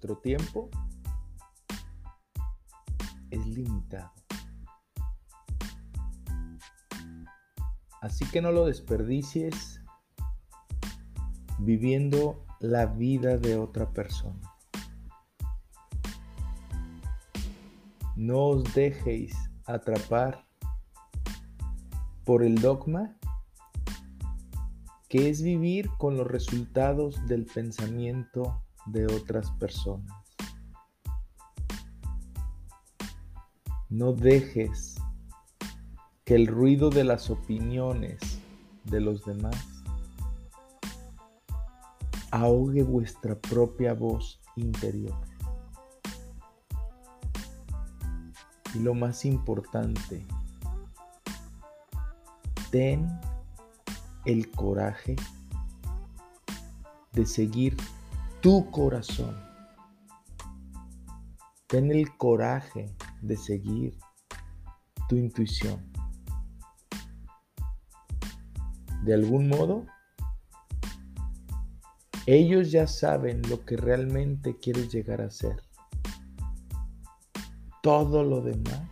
Vuestro tiempo es limitado. Así que no lo desperdicies viviendo la vida de otra persona. No os dejéis atrapar por el dogma que es vivir con los resultados del pensamiento de otras personas. No dejes que el ruido de las opiniones de los demás ahogue vuestra propia voz interior. Y lo más importante, ten el coraje de seguir tu corazón. Ten el coraje de seguir tu intuición. De algún modo, ellos ya saben lo que realmente quieres llegar a ser. Todo lo demás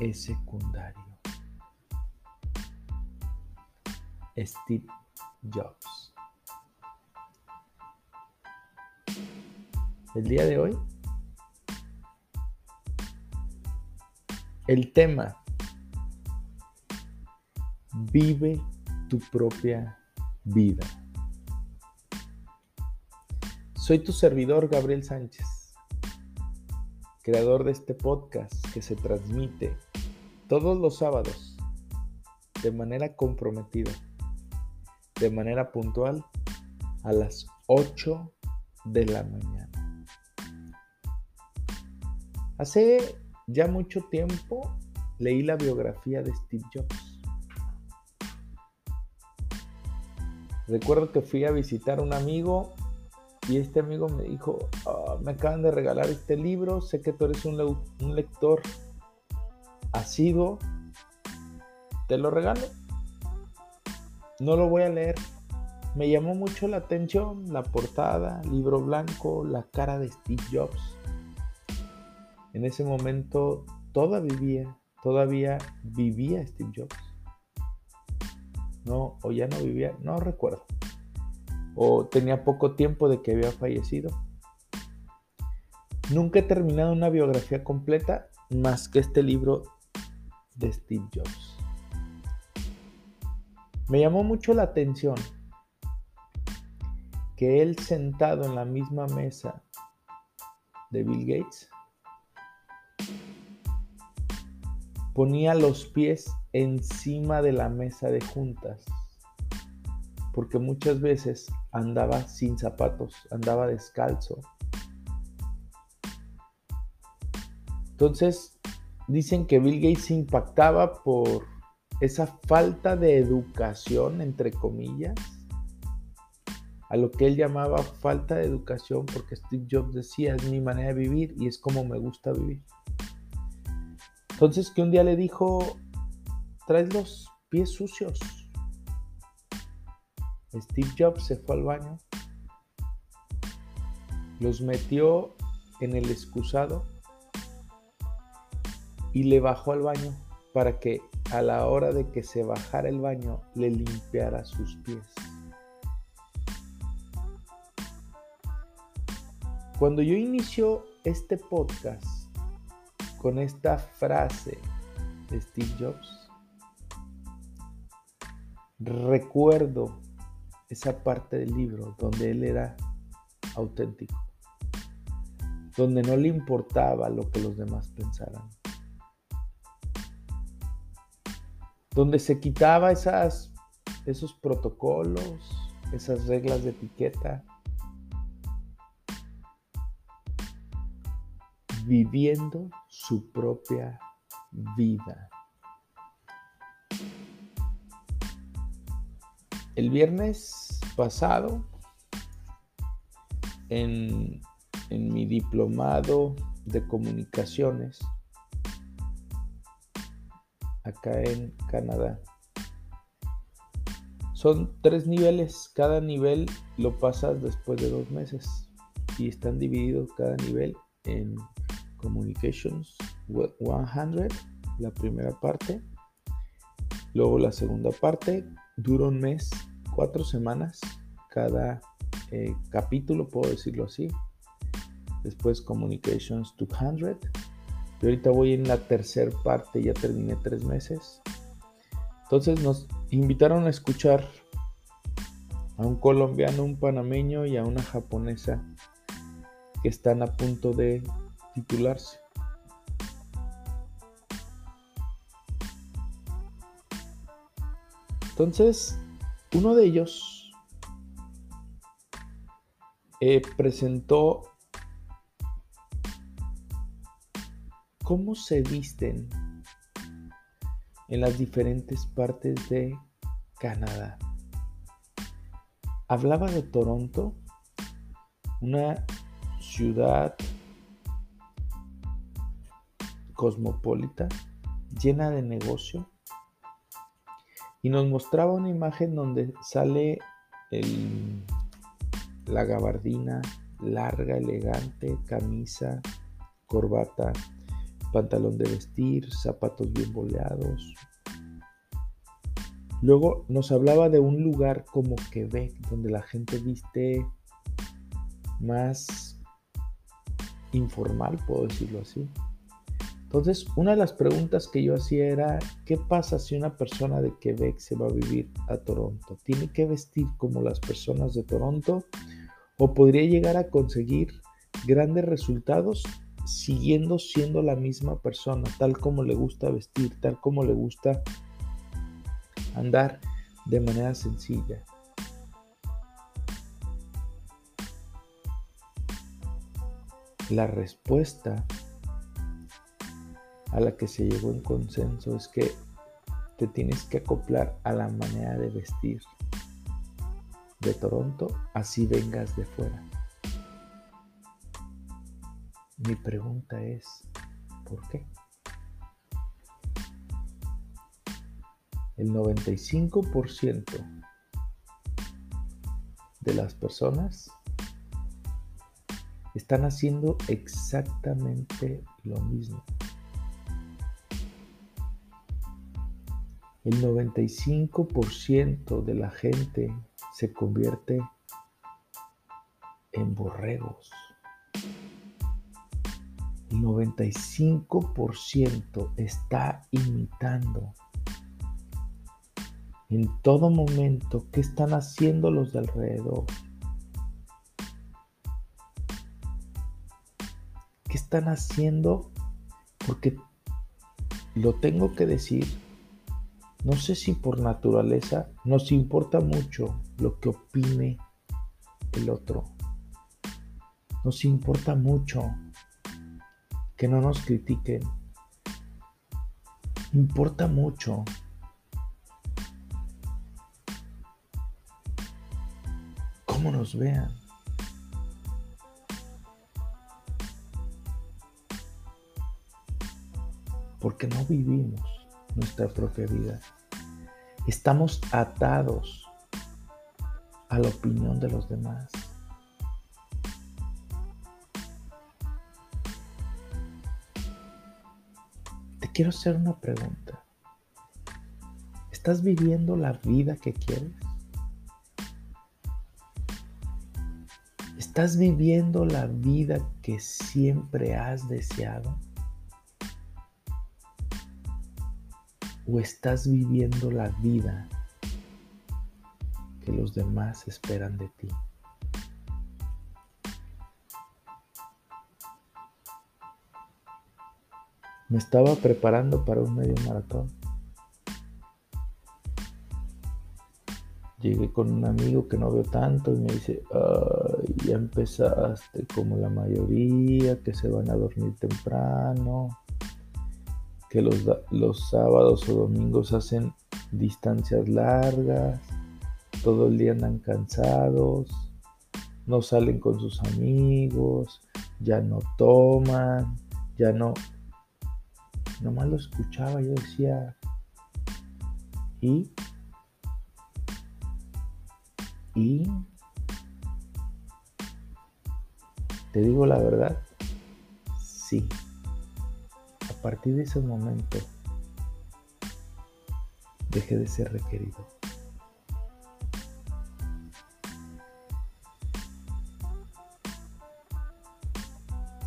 es secundario. Steve Jobs. El día de hoy. El tema, vive tu propia vida. Soy tu servidor Gabriel Sánchez, creador de este podcast que se transmite todos los sábados de manera comprometida, de manera puntual a las 8 de la mañana. Hace ya mucho tiempo leí la biografía de Steve Jobs. Recuerdo que fui a visitar a un amigo y este amigo me dijo, ah, me acaban de regalar este libro, sé que tú eres un, un lector asiduo, te lo regalo. No lo voy a leer. Me llamó mucho la atención la portada, libro blanco, la cara de Steve Jobs en ese momento todavía vivía, todavía vivía Steve Jobs. No, o ya no vivía, no recuerdo. O tenía poco tiempo de que había fallecido. Nunca he terminado una biografía completa más que este libro de Steve Jobs. Me llamó mucho la atención que él sentado en la misma mesa de Bill Gates ponía los pies encima de la mesa de juntas, porque muchas veces andaba sin zapatos, andaba descalzo. Entonces, dicen que Bill Gates impactaba por esa falta de educación, entre comillas, a lo que él llamaba falta de educación, porque Steve Jobs decía, es mi manera de vivir y es como me gusta vivir. Entonces que un día le dijo, traes los pies sucios. Steve Jobs se fue al baño, los metió en el excusado y le bajó al baño para que a la hora de que se bajara el baño le limpiara sus pies. Cuando yo inicio este podcast, con esta frase de Steve Jobs, recuerdo esa parte del libro donde él era auténtico, donde no le importaba lo que los demás pensaran, donde se quitaba esas esos protocolos, esas reglas de etiqueta, viviendo su propia vida. El viernes pasado, en, en mi diplomado de comunicaciones, acá en Canadá, son tres niveles, cada nivel lo pasas después de dos meses y están divididos cada nivel en Communications 100, la primera parte. Luego la segunda parte dura un mes, cuatro semanas cada eh, capítulo, puedo decirlo así. Después Communications 200. Y ahorita voy en la tercera parte, ya terminé tres meses. Entonces nos invitaron a escuchar a un colombiano, un panameño y a una japonesa que están a punto de titularse. Entonces, uno de ellos eh, presentó cómo se visten en las diferentes partes de Canadá. Hablaba de Toronto, una ciudad cosmopolita, llena de negocio, y nos mostraba una imagen donde sale la gabardina larga, elegante, camisa, corbata, pantalón de vestir, zapatos bien boleados. Luego nos hablaba de un lugar como Quebec, donde la gente viste más informal, puedo decirlo así. Entonces, una de las preguntas que yo hacía era, ¿qué pasa si una persona de Quebec se va a vivir a Toronto? ¿Tiene que vestir como las personas de Toronto? ¿O podría llegar a conseguir grandes resultados siguiendo siendo la misma persona, tal como le gusta vestir, tal como le gusta andar de manera sencilla? La respuesta a la que se llegó en consenso es que te tienes que acoplar a la manera de vestir de Toronto, así vengas de fuera. Mi pregunta es, ¿por qué? El 95% de las personas están haciendo exactamente lo mismo. El 95% de la gente se convierte en borregos. El 95% está imitando en todo momento qué están haciendo los de alrededor. ¿Qué están haciendo? Porque lo tengo que decir no sé si por naturaleza nos importa mucho lo que opine el otro. Nos importa mucho que no nos critiquen. Importa mucho cómo nos vean. Porque no vivimos nuestra propia vida. Estamos atados a la opinión de los demás. Te quiero hacer una pregunta. ¿Estás viviendo la vida que quieres? ¿Estás viviendo la vida que siempre has deseado? O estás viviendo la vida que los demás esperan de ti? Me estaba preparando para un medio maratón. llegué con un amigo que no veo tanto y me dice, ya empezaste como la mayoría, que se van a dormir temprano, los, los sábados o domingos hacen distancias largas, todo el día andan cansados, no salen con sus amigos, ya no toman, ya no... Nomás lo escuchaba, yo decía, ¿y? Y te digo la verdad, sí. Partir de ese momento dejé de ser requerido.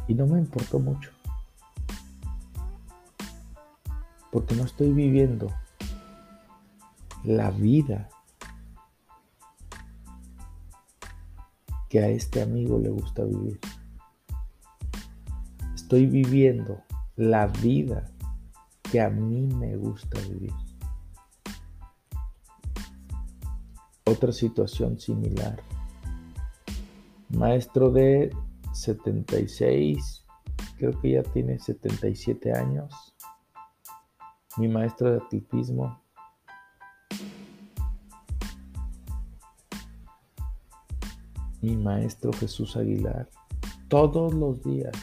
Y no me importó mucho. Porque no estoy viviendo la vida que a este amigo le gusta vivir. Estoy viviendo la vida que a mí me gusta vivir. Otra situación similar. Maestro de 76, creo que ya tiene 77 años. Mi maestro de atletismo mi maestro Jesús Aguilar, todos los días,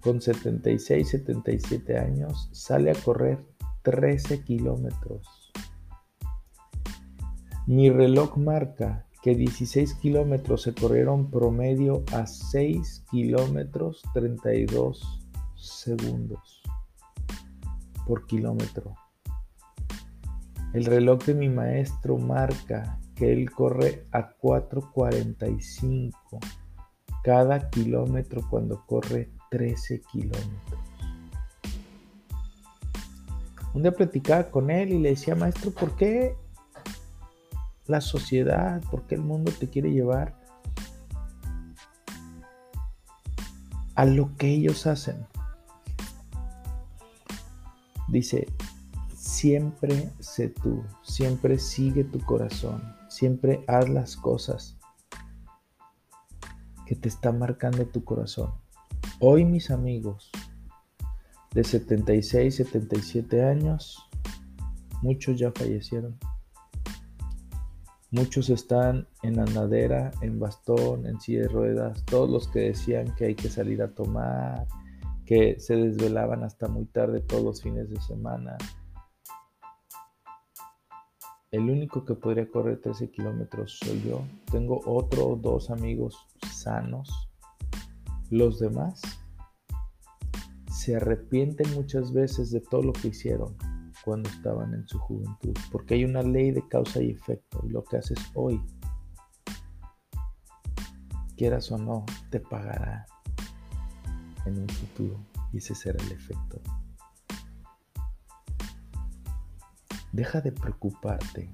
con 76, 77 años, sale a correr 13 kilómetros. Mi reloj marca que 16 kilómetros se corrieron promedio a 6 kilómetros 32 segundos por kilómetro. El reloj de mi maestro marca que él corre a 4.45 cada kilómetro cuando corre 13 kilómetros. Un día platicaba con él y le decía, maestro, ¿por qué la sociedad, por qué el mundo te quiere llevar a lo que ellos hacen? Dice, siempre sé tú, siempre sigue tu corazón, Siempre haz las cosas que te están marcando tu corazón. Hoy mis amigos de 76, 77 años, muchos ya fallecieron. Muchos están en andadera, en bastón, en silla de ruedas. Todos los que decían que hay que salir a tomar, que se desvelaban hasta muy tarde todos los fines de semana, el único que podría correr 13 kilómetros soy yo. Tengo otro o dos amigos sanos. Los demás se arrepienten muchas veces de todo lo que hicieron cuando estaban en su juventud. Porque hay una ley de causa y efecto. Y lo que haces hoy, quieras o no, te pagará en un futuro. Y ese será el efecto. Deja de preocuparte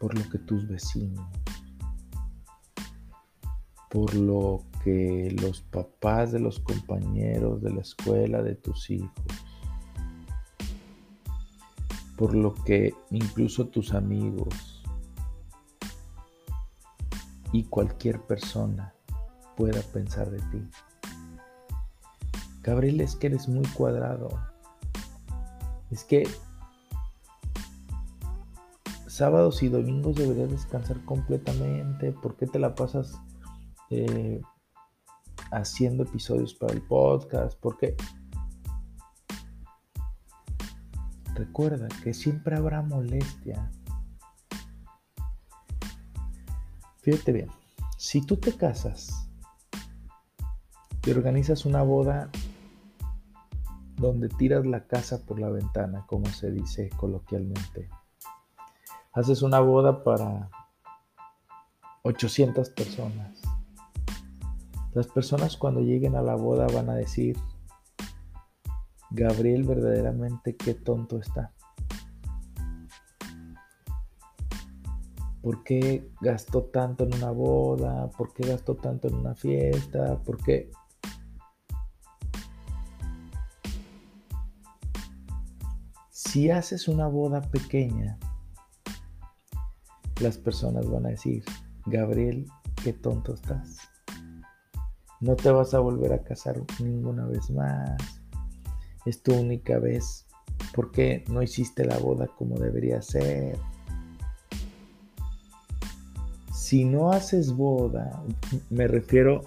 por lo que tus vecinos, por lo que los papás de los compañeros de la escuela de tus hijos, por lo que incluso tus amigos y cualquier persona pueda pensar de ti. Gabriel, es que eres muy cuadrado. Es que sábados y domingos deberías descansar completamente. ¿Por qué te la pasas eh, haciendo episodios para el podcast? Porque recuerda que siempre habrá molestia. Fíjate bien, si tú te casas y organizas una boda donde tiras la casa por la ventana, como se dice coloquialmente. Haces una boda para 800 personas. Las personas cuando lleguen a la boda van a decir, Gabriel verdaderamente qué tonto está. ¿Por qué gastó tanto en una boda? ¿Por qué gastó tanto en una fiesta? ¿Por qué? Si haces una boda pequeña, las personas van a decir, Gabriel, qué tonto estás. No te vas a volver a casar ninguna vez más. Es tu única vez. ¿Por qué no hiciste la boda como debería ser? Si no haces boda, me refiero,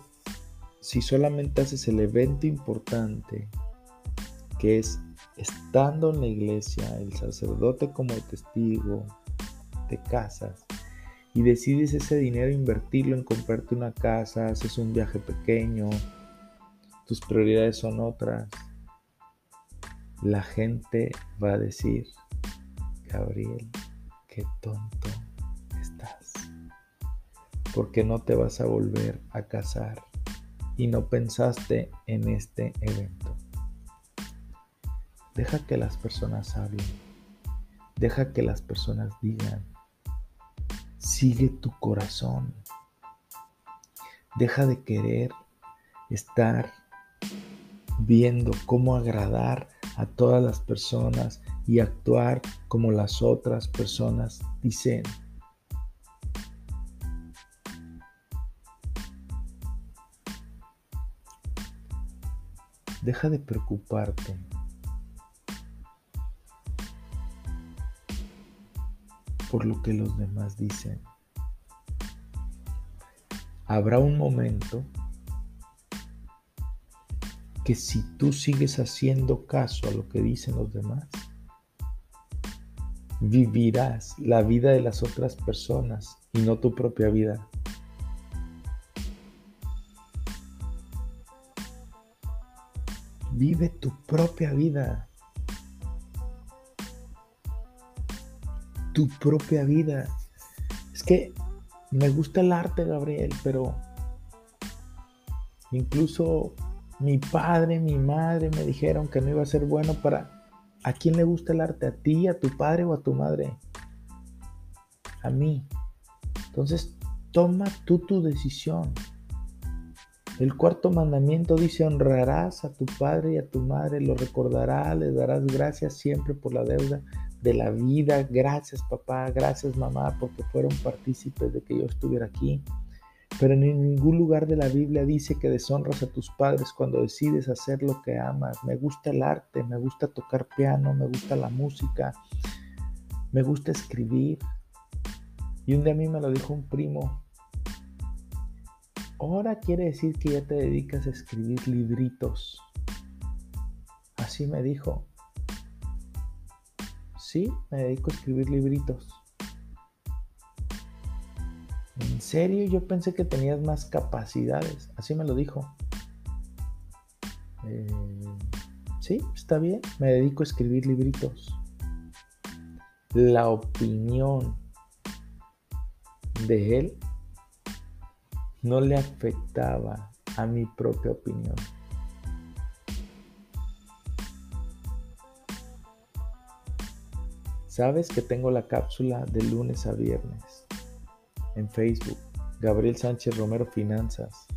si solamente haces el evento importante, que es estando en la iglesia, el sacerdote como testigo, te casas y decides ese dinero invertirlo en comprarte una casa, haces un viaje pequeño, tus prioridades son otras, la gente va a decir, Gabriel, qué tonto estás, porque no te vas a volver a casar y no pensaste en este evento. Deja que las personas hablen, deja que las personas digan, Sigue tu corazón. Deja de querer estar viendo cómo agradar a todas las personas y actuar como las otras personas dicen. Deja de preocuparte por lo que los demás dicen. Habrá un momento que si tú sigues haciendo caso a lo que dicen los demás, vivirás la vida de las otras personas y no tu propia vida. Vive tu propia vida. Tu propia vida. Es que me gusta el arte, Gabriel, pero incluso mi padre, mi madre me dijeron que no iba a ser bueno para... ¿A quién le gusta el arte? ¿A ti, a tu padre o a tu madre? A mí. Entonces, toma tú tu decisión. El cuarto mandamiento dice, honrarás a tu padre y a tu madre, lo recordarás, le darás gracias siempre por la deuda de la vida. Gracias papá, gracias mamá, porque fueron partícipes de que yo estuviera aquí. Pero en ningún lugar de la Biblia dice que deshonras a tus padres cuando decides hacer lo que amas. Me gusta el arte, me gusta tocar piano, me gusta la música, me gusta escribir. Y un día a mí me lo dijo un primo. Ahora quiere decir que ya te dedicas a escribir libritos. Así me dijo. Sí, me dedico a escribir libritos. En serio, yo pensé que tenías más capacidades. Así me lo dijo. Eh, sí, está bien. Me dedico a escribir libritos. La opinión de él no le afectaba a mi propia opinión. Sabes que tengo la cápsula de lunes a viernes en Facebook, Gabriel Sánchez Romero Finanzas.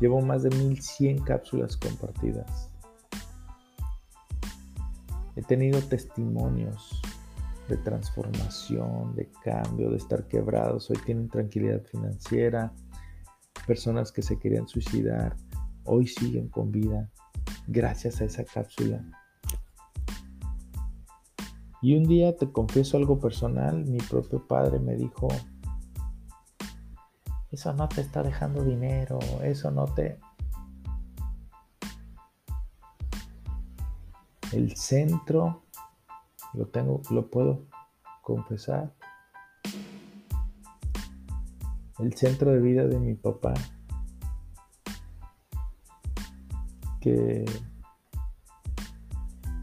Llevo más de 1100 cápsulas compartidas. He tenido testimonios de transformación, de cambio, de estar quebrados. Hoy tienen tranquilidad financiera. Personas que se querían suicidar, hoy siguen con vida gracias a esa cápsula y un día te confieso algo personal, mi propio padre me dijo, eso no te está dejando dinero, eso no te... El centro, lo tengo, lo puedo confesar. El centro de vida de mi papá, que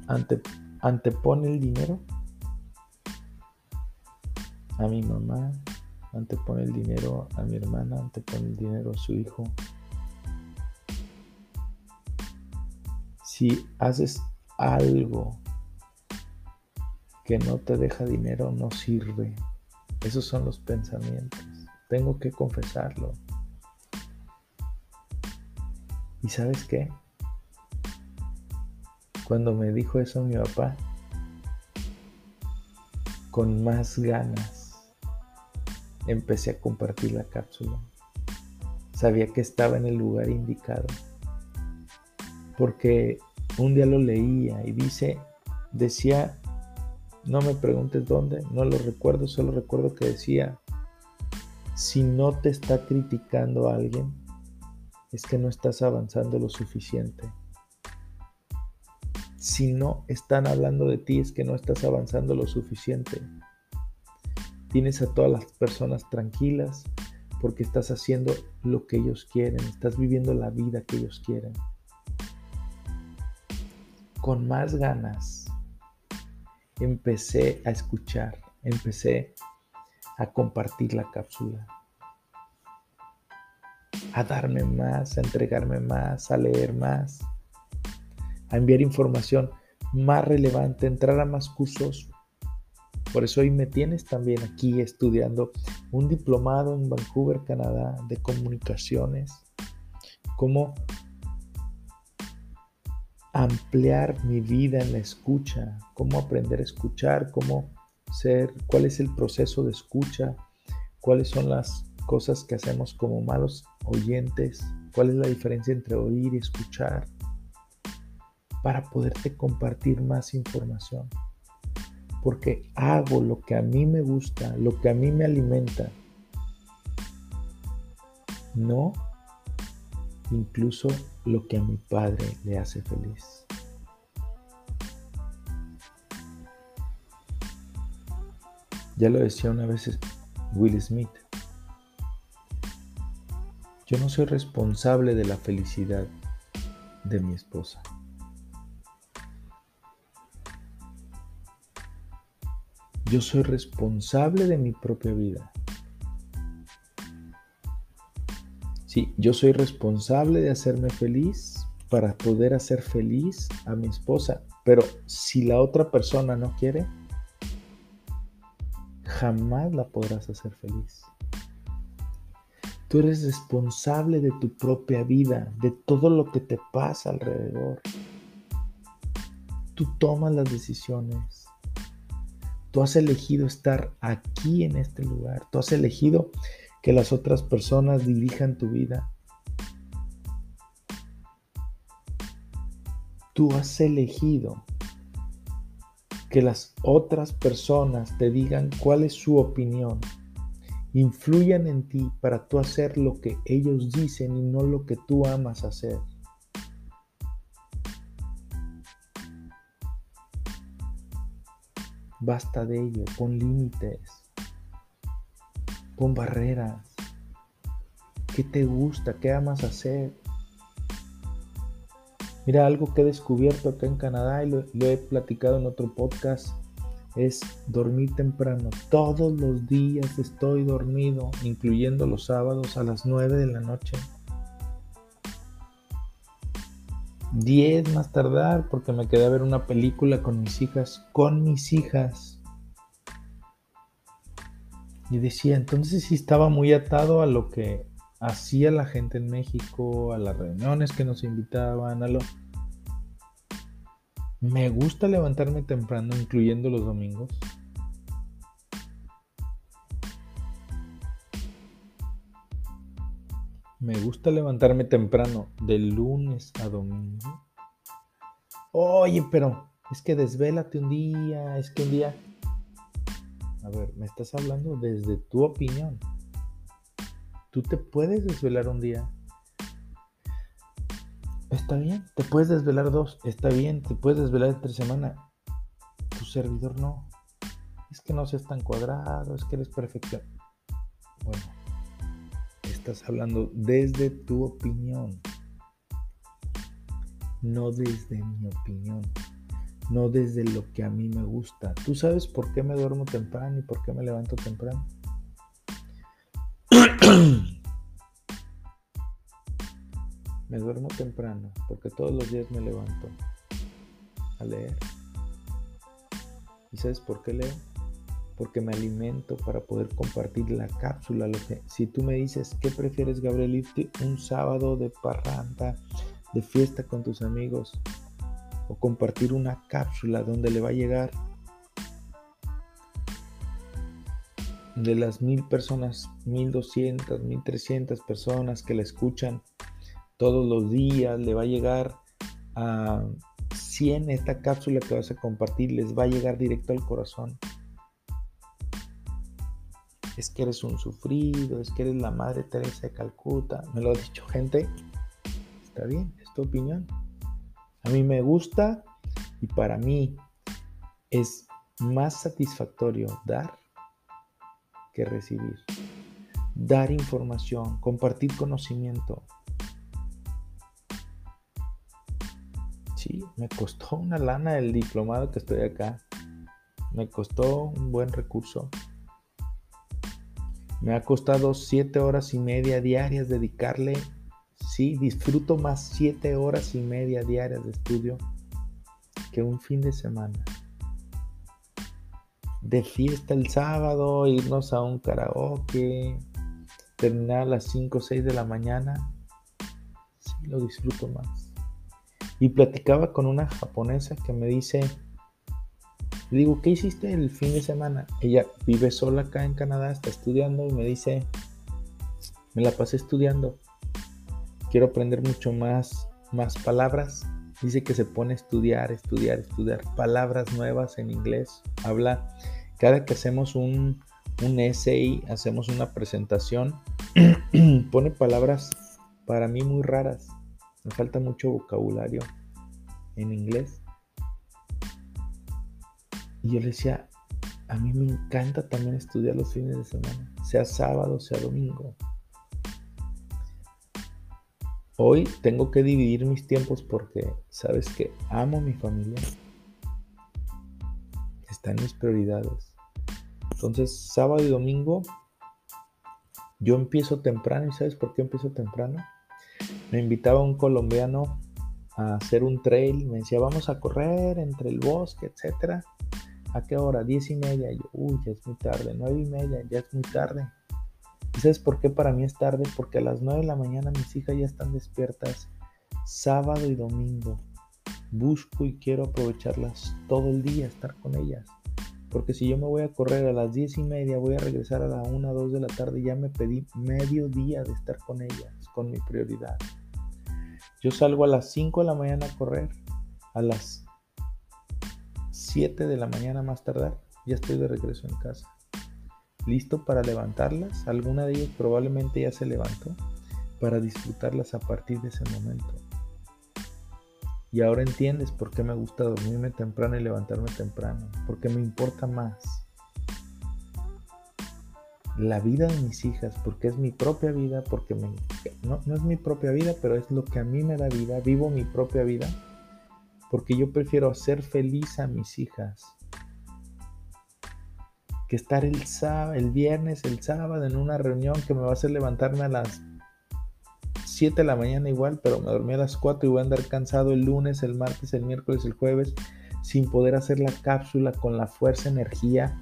ante, antepone el dinero a mi mamá, antepone el dinero a mi hermana, antepone el dinero a su hijo. Si haces algo que no te deja dinero, no sirve. Esos son los pensamientos. Tengo que confesarlo. ¿Y sabes qué? Cuando me dijo eso mi papá, con más ganas empecé a compartir la cápsula. Sabía que estaba en el lugar indicado. Porque un día lo leía y dice, decía, no me preguntes dónde, no lo recuerdo, solo recuerdo que decía, si no te está criticando alguien, es que no estás avanzando lo suficiente. Si no están hablando de ti, es que no estás avanzando lo suficiente. Tienes a todas las personas tranquilas porque estás haciendo lo que ellos quieren, estás viviendo la vida que ellos quieren. Con más ganas empecé a escuchar, empecé a compartir la cápsula, a darme más, a entregarme más, a leer más, a enviar información más relevante, entrar a más cursos. Por eso hoy me tienes también aquí estudiando un diplomado en Vancouver, Canadá, de comunicaciones, cómo ampliar mi vida en la escucha, cómo aprender a escuchar, cómo ser, cuál es el proceso de escucha, cuáles son las cosas que hacemos como malos oyentes, cuál es la diferencia entre oír y escuchar, para poderte compartir más información. Porque hago lo que a mí me gusta, lo que a mí me alimenta. No incluso lo que a mi padre le hace feliz. Ya lo decía una vez Will Smith. Yo no soy responsable de la felicidad de mi esposa. Yo soy responsable de mi propia vida. Sí, yo soy responsable de hacerme feliz para poder hacer feliz a mi esposa. Pero si la otra persona no quiere, jamás la podrás hacer feliz. Tú eres responsable de tu propia vida, de todo lo que te pasa alrededor. Tú tomas las decisiones. Tú has elegido estar aquí en este lugar. Tú has elegido que las otras personas dirijan tu vida. Tú has elegido que las otras personas te digan cuál es su opinión. Influyan en ti para tú hacer lo que ellos dicen y no lo que tú amas hacer. Basta de ello, pon límites, pon barreras. ¿Qué te gusta? ¿Qué amas hacer? Mira, algo que he descubierto acá en Canadá y lo, he platicado en otro podcast es dormir temprano. Todos los días estoy dormido, incluyendo los sábados a las 9 de la noche. 10 más tardar porque me quedé a ver una película con mis hijas, con mis hijas. Y decía, entonces sí estaba muy atado a lo que hacía la gente en México, a las reuniones que nos invitaban, a lo... Me gusta levantarme temprano, incluyendo los domingos. Me gusta levantarme temprano, de lunes a domingo. Oye, pero es que desvélate un día, es que un día... A ver, me estás hablando desde tu opinión. Tú te puedes desvelar un día. Está bien, te puedes desvelar dos. Está bien, te puedes desvelar entre semana. Tu servidor no. Es que no seas tan cuadrado, es que eres perfección. Bueno, estás hablando desde tu opinión, no desde mi opinión, no desde lo que a mí me gusta. ¿Tú sabes por qué me duermo temprano y por qué me levanto temprano? me duermo temprano porque todos los días me levanto a leer. ¿Y sabes por qué leo? Porque me alimento para poder compartir la cápsula. Lo si tú me dices, ¿qué prefieres, Gabriel? un sábado de parranda, de fiesta con tus amigos, o compartir una cápsula donde le va a llegar de las mil personas, mil doscientas, mil trescientas personas que la escucan todos los días, le va a llegar a 100 esta cápsula que vas a compartir, les va a llegar directo al corazón. Es que eres un sufrido, es que eres la Madre Teresa de Calcuta. Me lo ha dicho gente. Está bien, es tu opinión. A mí me gusta y para mí es más satisfactorio dar que recibir. Dar información, compartir conocimiento. Sí, me costó una lana el diplomado que estoy acá. Me costó un buen recurso. Me ha costado siete horas y media diarias dedicarle. Sí, disfruto más siete horas y media diarias de estudio que un fin de semana de fiesta el sábado, irnos a un karaoke, terminar a las 5 o 6 de la mañana, sí lo disfruto más. Y platicaba con una japonesa que me dice, le digo, ¿qué hiciste el fin de semana? Ella vive sola acá en Canadá, está estudiando y me dice, me la pasé estudiando. Quiero aprender mucho más, más palabras. Dice que se pone a estudiar, estudiar, estudiar palabras nuevas en inglés. Habla cada que hacemos un, un essay, hacemos una presentación, pone palabras para mí muy raras. Me falta mucho vocabulario en inglés. Y yo le decía, a mí me encanta también estudiar los fines de semana, sea sábado, sea domingo. Hoy tengo que dividir mis tiempos porque, sabes que amo mi familia. Están mis prioridades. Entonces, sábado y domingo, yo empiezo temprano. ¿Y sabes por qué empiezo temprano? Me invitaba un colombiano a hacer un trail. Me decía, vamos a correr entre el bosque, etcétera. ¿A qué hora? Diez y media. Y yo, uy, ya es muy tarde. Nueve y media, ya es muy tarde. ¿Y sabes por qué para mí es tarde? Porque a las nueve de la mañana mis hijas ya están despiertas. Sábado y domingo. Busco y quiero aprovecharlas todo el día, estar con ellas. Porque si yo me voy a correr a las 10 y media, voy a regresar a la 1, 2 de la tarde, ya me pedí medio día de estar con ellas, con mi prioridad. Yo salgo a las 5 de la mañana a correr, a las 7 de la mañana más tardar, ya estoy de regreso en casa. Listo para levantarlas, alguna de ellas probablemente ya se levantó, para disfrutarlas a partir de ese momento. Y ahora entiendes por qué me gusta dormirme temprano y levantarme temprano. Porque me importa más la vida de mis hijas, porque es mi propia vida, porque me, no, no es mi propia vida, pero es lo que a mí me da vida. Vivo mi propia vida. Porque yo prefiero hacer feliz a mis hijas que estar el, viernes, el sábado en una reunión que me va a hacer levantarme a las 7 de la mañana igual, pero me dormí a las 4 y voy a andar cansado el lunes, el martes, el miércoles, el jueves, sin poder hacer la cápsula con la fuerza, energía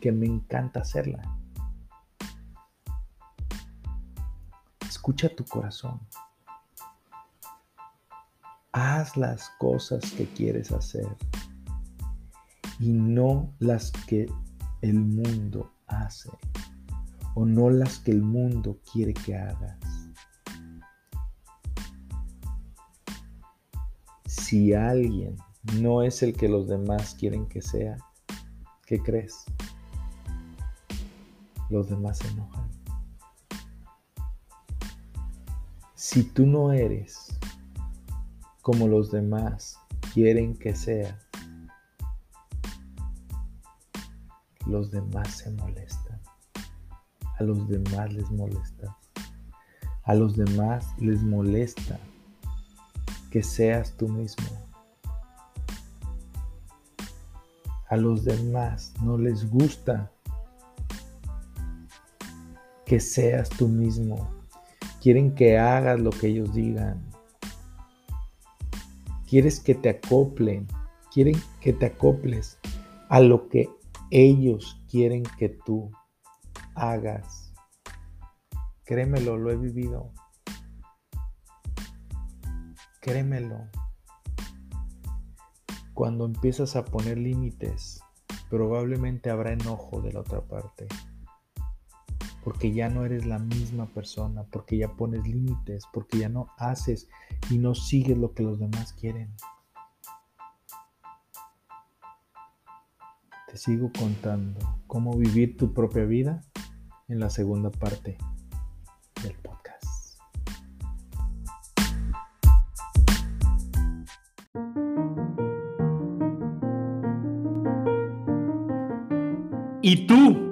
que me encanta hacerla. Escucha tu corazón. Haz las cosas que quieres hacer y no las que el mundo hace o no las que el mundo quiere que hagas. si alguien no es el que los demás quieren que sea, ¿qué crees? Los demás se enojan. Si tú no eres como los demás quieren que sea, los demás se molestan. A los demás les molesta. A los demás les molesta que seas tú mismo. A los demás no les gusta que seas tú mismo. Quieren que hagas lo que ellos digan. Quieres que te acoplen. Quieren que te acoples a lo que ellos quieren que tú hagas. Créemelo, lo he vivido. Créemelo. Cuando empiezas a poner límites, probablemente habrá enojo de la otra parte. Porque ya no eres la misma persona, porque ya pones límites, porque ya no haces y no sigues lo que los demás quieren. Te sigo contando cómo vivir tu propia vida en la segunda parte del podcast. ¿Y tú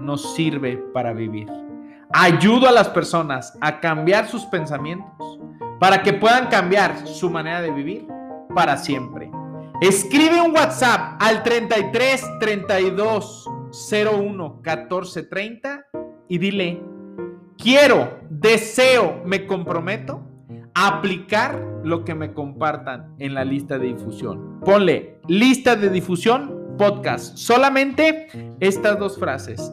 nos sirve para vivir. Ayudo a las personas a cambiar sus pensamientos para que puedan cambiar su manera de vivir para siempre. Escribe un WhatsApp al 33 32 01 14 30 y dile, quiero, deseo, me comprometo a aplicar lo que me compartan en la lista de difusión. Ponle lista de difusión podcast. Solamente estas dos frases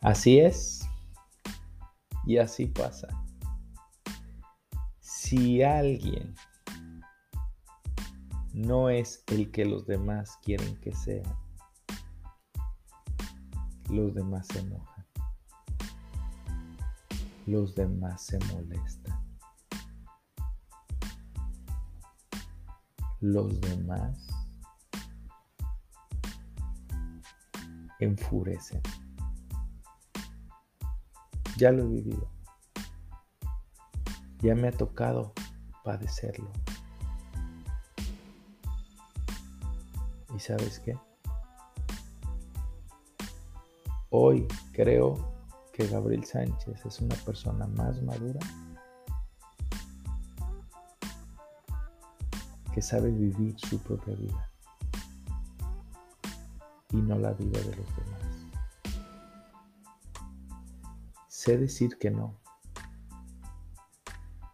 Así es y así pasa. Si alguien no es el que los demás quieren que sea, los demás se enojan, los demás se molestan, los demás enfurecen. Ya lo he vivido. Ya me ha tocado padecerlo. ¿Y sabes qué? Hoy creo que Gabriel Sánchez es una persona más madura que sabe vivir su propia vida y no la vida de los demás. Sé decir que no.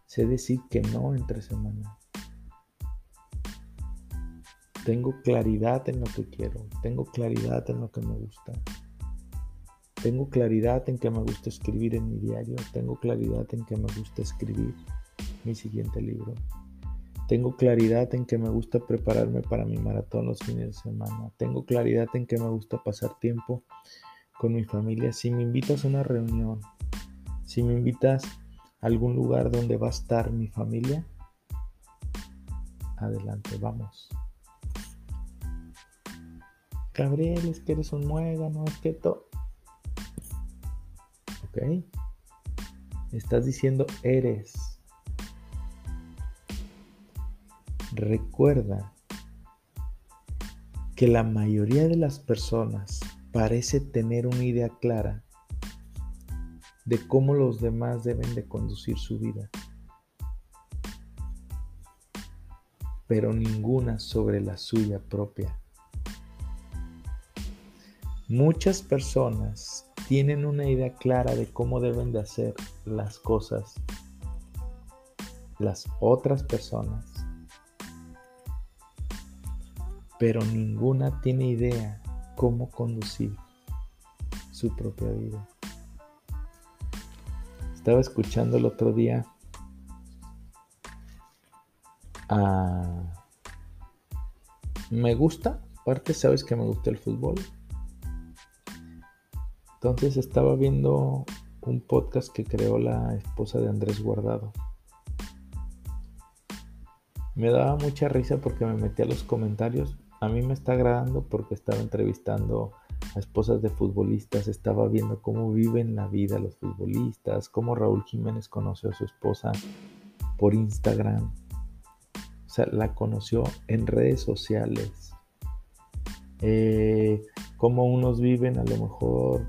Sé decir que no entre semana. Tengo claridad en lo que quiero. Tengo claridad en lo que me gusta. Tengo claridad en que me gusta escribir en mi diario. Tengo claridad en que me gusta escribir mi siguiente libro. Tengo claridad en que me gusta prepararme para mi maratón los fines de semana. Tengo claridad en que me gusta pasar tiempo con mi familia. Si me invitas a una reunión, si me invitas a algún lugar donde va a estar mi familia, adelante, vamos. Gabriel, es que eres un muégano, es que todo. Ok. Estás diciendo eres. Recuerda que la mayoría de las personas parece tener una idea clara de cómo los demás deben de conducir su vida, pero ninguna sobre la suya propia. Muchas personas tienen una idea clara de cómo deben de hacer las cosas las otras personas, pero ninguna tiene idea cómo conducir su propia vida. Estaba escuchando el otro día Me gusta, aparte sabes que me gusta el fútbol. Entonces estaba viendo un podcast que creó la esposa de Andrés Guardado. Me daba mucha risa porque me metí a los comentarios. A mí me está agradando porque estaba entrevistando a esposas de futbolistas, estaba viendo cómo viven la vida los futbolistas, cómo Raúl Jiménez conoció a su esposa por Instagram. O sea, la conoció en redes sociales. Eh, cómo unos viven a lo mejor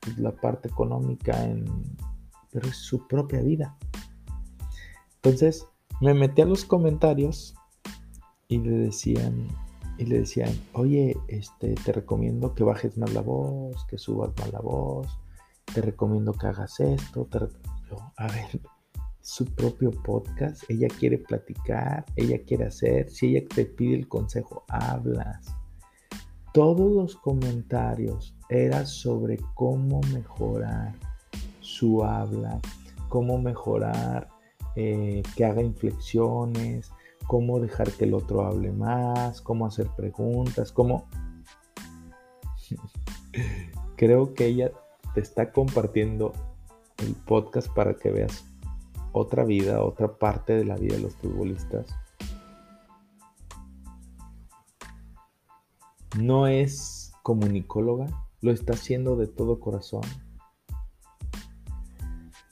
pues, la parte económica en... Pero es su propia vida. Entonces me metí a los comentarios y le decían, y le decían, oye, este, te recomiendo que bajes más la voz, que subas más la voz, te recomiendo que hagas esto, a ver, su propio podcast, ella quiere platicar, ella quiere hacer, si ella te pide el consejo, hablas. Todos los comentarios eran sobre cómo mejorar su habla, cómo mejorar eh, que haga inflexiones, cómo dejar que el otro hable más, cómo hacer preguntas, cómo... Creo que ella te está compartiendo el podcast para que veas otra vida, otra parte de la vida de los futbolistas. No es comunicóloga, lo está haciendo de todo corazón.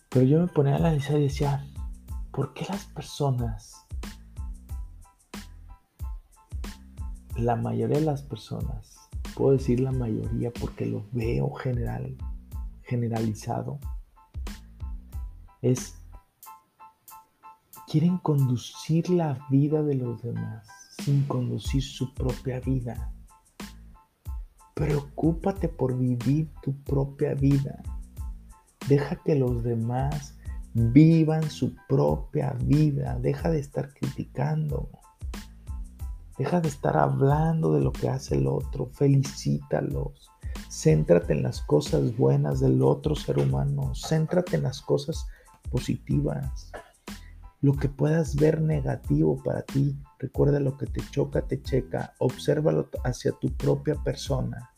Pero yo me ponía a la y decía, ¿por qué las personas la mayoría de las personas, puedo decir la mayoría porque lo veo general, generalizado, es quieren conducir la vida de los demás sin conducir su propia vida. Preocúpate por vivir tu propia vida. Deja que los demás vivan su propia vida. Deja de estar criticando. Deja de estar hablando de lo que hace el otro, felicítalos. Céntrate en las cosas buenas del otro ser humano, céntrate en las cosas positivas. Lo que puedas ver negativo para ti, recuerda lo que te choca, te checa, obsérvalo hacia tu propia persona.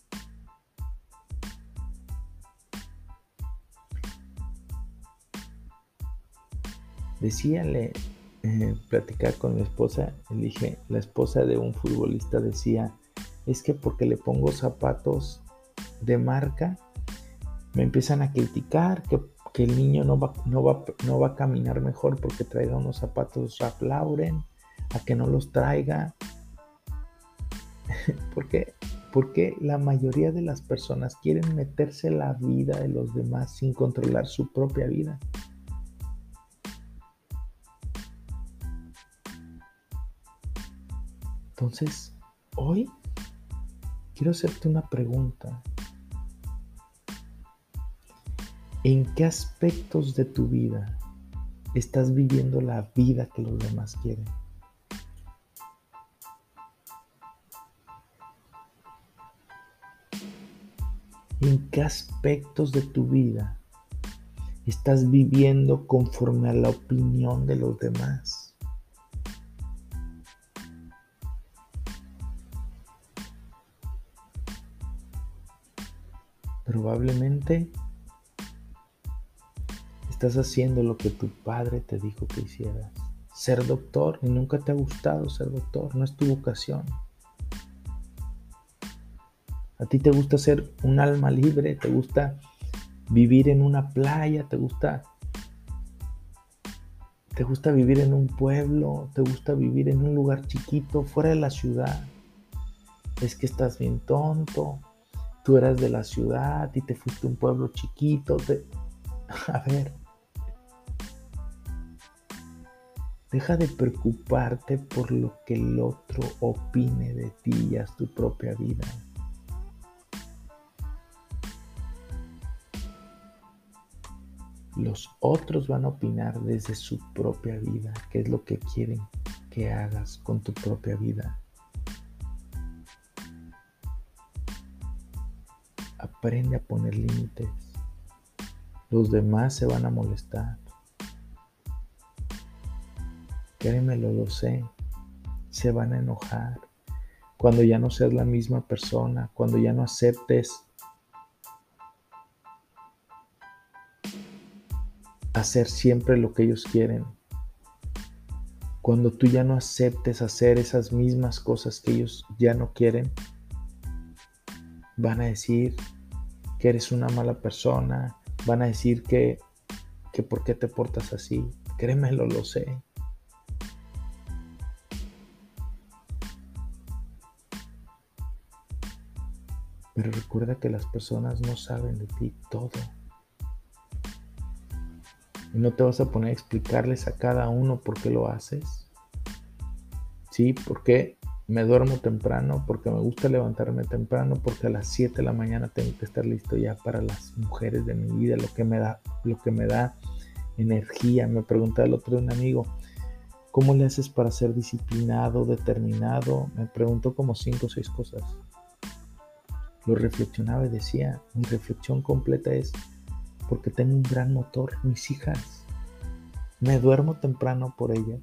Decíale eh, platicar con mi esposa, le dije, la esposa de un futbolista decía, es que porque le pongo zapatos de marca, me empiezan a criticar que, el niño no va, no, va, no va a caminar mejor porque traiga unos zapatos Ralph Lauren, a que no los traiga. porque, porque la mayoría de las personas quieren meterse la vida de los demás sin controlar su propia vida. Entonces, hoy quiero hacerte una pregunta. ¿En qué aspectos de tu vida estás viviendo la vida que los demás quieren? ¿En qué aspectos de tu vida estás viviendo conforme a la opinión de los demás? Probablemente estás haciendo lo que tu padre te dijo que hicieras. Ser doctor y nunca te ha gustado ser doctor, no es tu vocación. A ti te gusta ser un alma libre, te gusta vivir en una playa, te gusta te gusta vivir en un pueblo, te gusta vivir en un lugar chiquito, fuera de la ciudad. Es que estás bien tonto, tú eras de la ciudad y te fuiste a un pueblo chiquito. A ver, deja de preocuparte por lo que el otro opine de ti y haz tu propia vida. Los otros van a opinar desde su propia vida, qué es lo que quieren que hagas con tu propia vida. Aprende a poner límites. Los demás se van a molestar. Créemelo, lo sé. Se van a enojar. Cuando ya no seas la misma persona, cuando ya no aceptes hacer siempre lo que ellos quieren. Cuando tú ya no aceptes hacer esas mismas cosas que ellos ya no quieren, van a decir que eres una mala persona, van a decir que, que por qué te portas así. Créemelo, lo sé. Pero recuerda que las personas no saben de ti todo. Y no te vas a poner a explicarles a cada uno por qué lo haces. Sí, porque me duermo temprano, porque me gusta levantarme temprano, porque a las 7 de la mañana tengo que estar listo ya para las mujeres de mi vida, lo que me da, lo que me da energía. Me preguntaba el otro de un amigo, ¿cómo le haces para ser disciplinado, determinado? Me preguntó como 5 o 6 cosas. Lo reflexionaba y decía, mi reflexión completa es, porque tengo un gran motor, mis hijas. Me duermo temprano por ellas.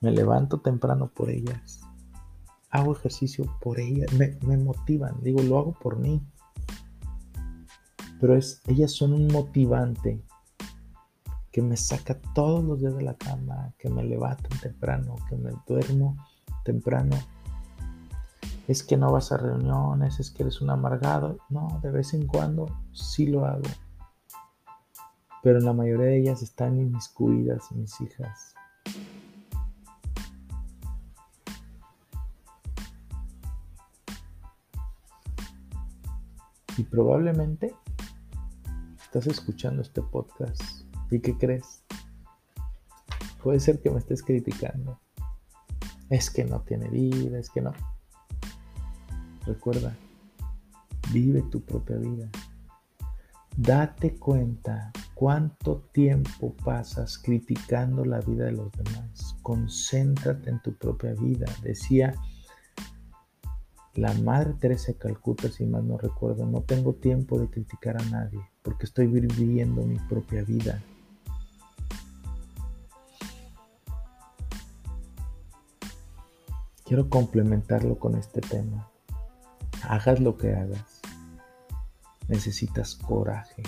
Me levanto temprano por ellas. Hago ejercicio por ellas. Me, motivan. Digo, lo hago por mí. Pero es, ellas son un motivante que me saca todos los días de la cama, que me levanto temprano, que me duermo temprano. Es que no vas a reuniones, es que eres un amargado. No, de vez en cuando sí lo hago pero la mayoría de ellas están inmiscuidas, mis hijas. Y probablemente estás escuchando este podcast. ¿Y qué crees? Puede ser que me estés criticando. Es que no tiene vida, es que no. Recuerda, vive tu propia vida. Date cuenta ¿Cuánto tiempo pasas criticando la vida de los demás? Concéntrate en tu propia vida. Decía la Madre Teresa de Calcuta, si mal no recuerdo, no tengo tiempo de criticar a nadie porque estoy viviendo mi propia vida. Quiero complementarlo con este tema. Hagas lo que hagas. Necesitas coraje.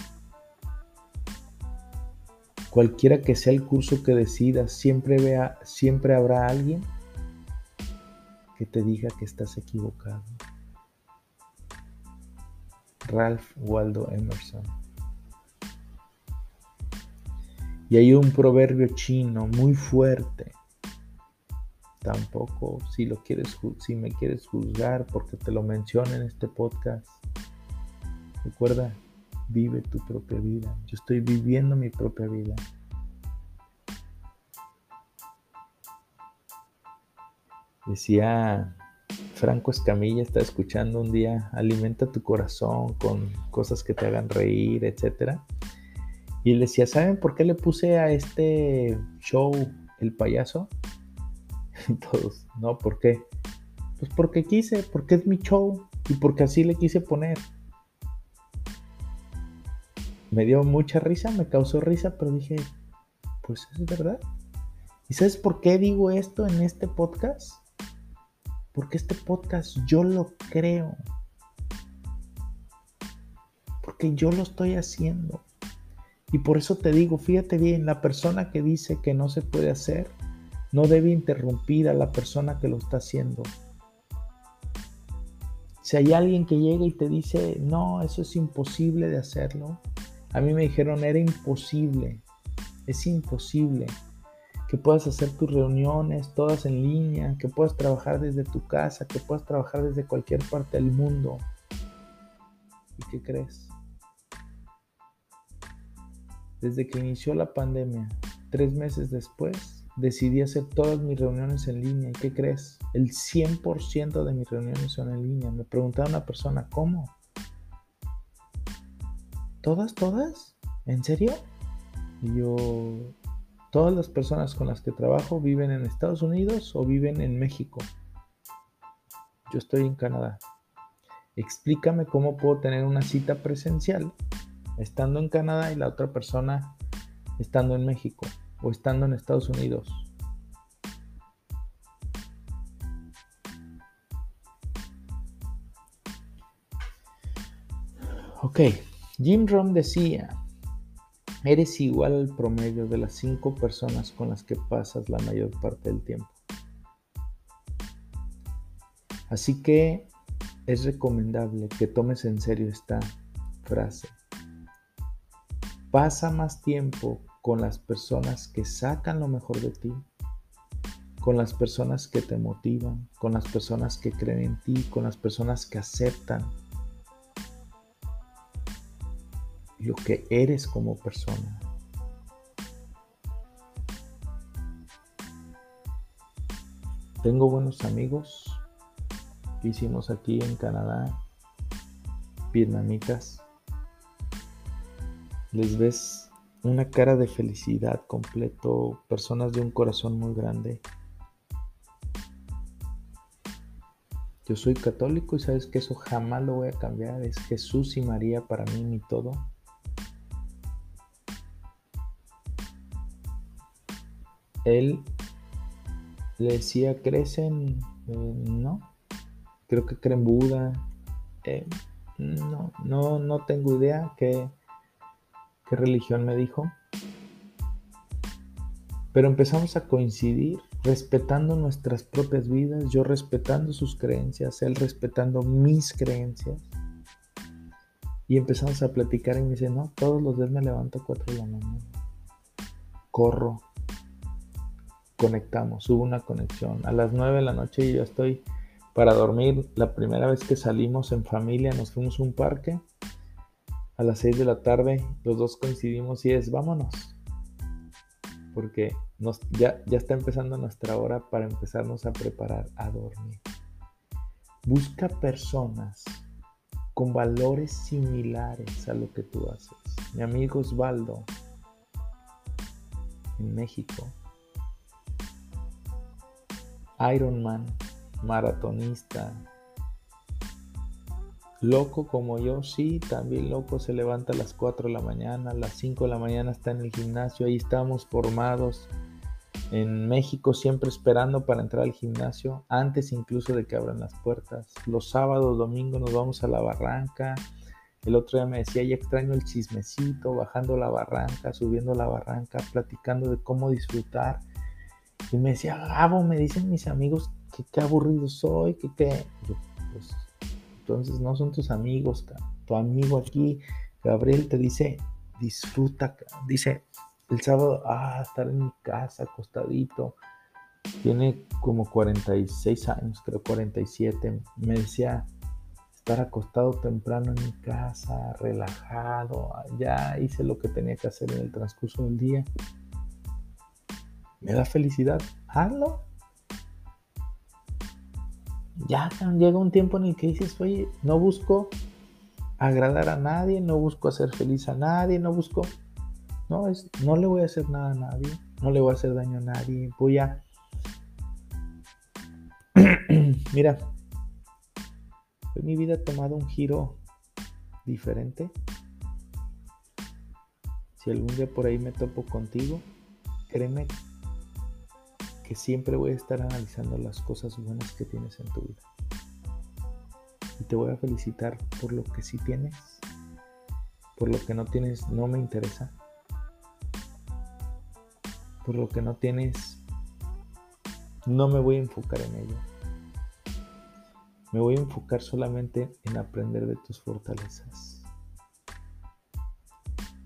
Cualquiera que sea el curso que decidas, siempre, vea, siempre habrá alguien que te diga que estás equivocado. Ralph Waldo Emerson. Y hay un proverbio chino muy fuerte. Tampoco, si lo quieres, si me quieres juzgar porque te lo menciono en este podcast. Recuerda, vive tu propia vida. Yo estoy viviendo mi propia vida. Decía Franco Escamilla, está escuchando un día, alimenta tu corazón con cosas que te hagan reír, etc. Y él decía, ¿saben por qué le puse a este show el payaso? Todos, no, ¿por qué? Pues porque quise, porque es mi show y porque así le quise poner me dio mucha risa, me causó risa, pero dije, pues es verdad. ¿Y sabes por qué digo esto en este podcast? Porque este podcast yo lo creo. Porque yo lo estoy haciendo. Y por eso te digo, fíjate bien, la persona que dice que no se puede hacer, no debe interrumpir a la persona que lo está haciendo. Si hay alguien que llega y te dice, no, eso es imposible de hacerlo, a mí me dijeron, era imposible, es imposible que puedas hacer tus reuniones todas en línea, que puedas trabajar desde tu casa, que puedas trabajar desde cualquier parte del mundo. ¿Y qué crees? Desde que inició la pandemia, tres meses después, decidí hacer todas mis reuniones en línea. ¿Y qué crees? El 100% de mis reuniones son en línea. Me preguntaba una persona, ¿cómo? ¿Todas, todas? ¿En serio? Y yo, todas las personas con las que trabajo viven en Estados Unidos o viven en México. Yo estoy en Canadá. Explícame cómo puedo tener una cita presencial estando en Canadá y la otra persona estando en México o estando en Estados Unidos. Ok, Jim Rohn decía, eres igual al promedio de las cinco personas con las que pasas la mayor parte del tiempo. Así que es recomendable que tomes en serio esta frase. Pasa más tiempo con las personas que sacan lo mejor de ti, con las personas que te motivan, con las personas que creen en ti, con las personas que aceptan lo que eres como persona. Tengo buenos amigos hicimos aquí en Canadá, vietnamitas. Les ves una cara de felicidad completo, personas de un corazón muy grande. Yo soy católico y sabes que eso jamás lo voy a cambiar. Es Jesús y María para mí mi todo. Él le decía, ¿crecen? Eh, no. Creo que creen Buda. Eh, no, no, no tengo idea qué, qué religión me dijo. Pero empezamos a coincidir respetando nuestras propias vidas, yo respetando sus creencias, él respetando mis creencias. Y empezamos a platicar y me dice, no, todos los días me levanto a 4 de la mañana. Corro, conectamos, hubo una conexión. A las 9 de la noche yo estoy para dormir. La primera vez que salimos en familia nos fuimos a un parque. A las 6 de la tarde los dos coincidimos y es vámonos. Porque nos, ya, ya está empezando nuestra hora para empezarnos a preparar a dormir. Busca personas con valores similares a lo que tú haces. Mi amigo Osvaldo en México Ironman, maratonista. Loco como yo, sí, también loco se levanta a las 4 de la mañana, a las 5 de la mañana está en el gimnasio, ahí estamos formados en México siempre esperando para entrar al gimnasio, antes incluso de que abran las puertas. Los sábados, domingos nos vamos a la barranca. El otro día me decía, ya extraño el chismecito, bajando la barranca, subiendo la barranca, platicando de cómo disfrutar y me decía, Gabo, me dicen mis amigos que qué aburrido soy, que qué. pues, entonces no son tus amigos, tu amigo aquí, Gabriel, te dice, disfruta, dice, el sábado, ah, estar en mi casa, acostadito. Tiene como 46 años, creo 47. Me decía, estar acostado temprano en mi casa, relajado, ya hice lo que tenía que hacer en el transcurso del día me da felicidad, hazlo. Ya llega un tiempo en el que dices, oye, no busco agradar a nadie, no busco hacer feliz a nadie, no busco, no, es, no le voy a hacer nada a nadie, no le voy a hacer daño a nadie, voy a, mira, mi vida ha tomado un giro diferente. Si algún día por ahí me topo contigo, créeme que siempre voy a estar analizando las cosas buenas que tienes en tu vida. Y te voy a felicitar por lo que sí tienes. Por lo que no tienes no me interesa. Por lo que no tienes no me voy a enfocar en ello. Me voy a enfocar solamente en aprender de tus fortalezas.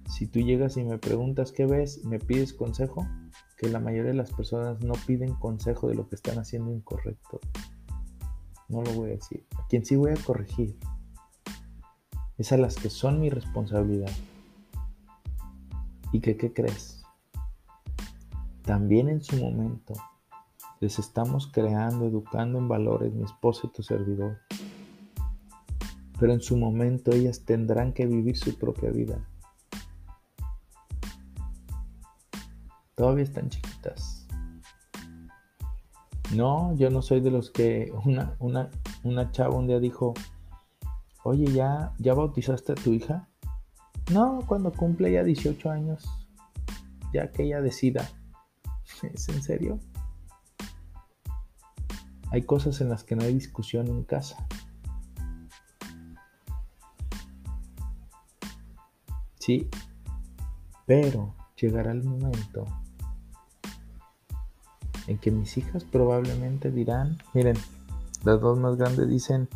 Si tú llegas y me preguntas qué ves, me pides consejo, que la mayoría de las personas no piden consejo de lo que están haciendo incorrecto. No lo voy a decir. A quien sí voy a corregir es a las que son mi responsabilidad. ¿Y que qué crees? También en su momento les estamos creando, educando en valores, mi esposo y tu servidor. Pero en su momento ellas tendrán que vivir su propia vida. Todavía están chiquitas. No, yo no soy de los que una, una, una chava un día dijo, oye, ¿ya, ¿ya bautizaste a tu hija? No, cuando cumple ya 18 años, ya que ella decida. ¿Es en serio? Hay cosas en las que no hay discusión en casa. Sí, pero llegará el momento en que mis hijas probablemente dirán, miren, las dos más grandes dicen,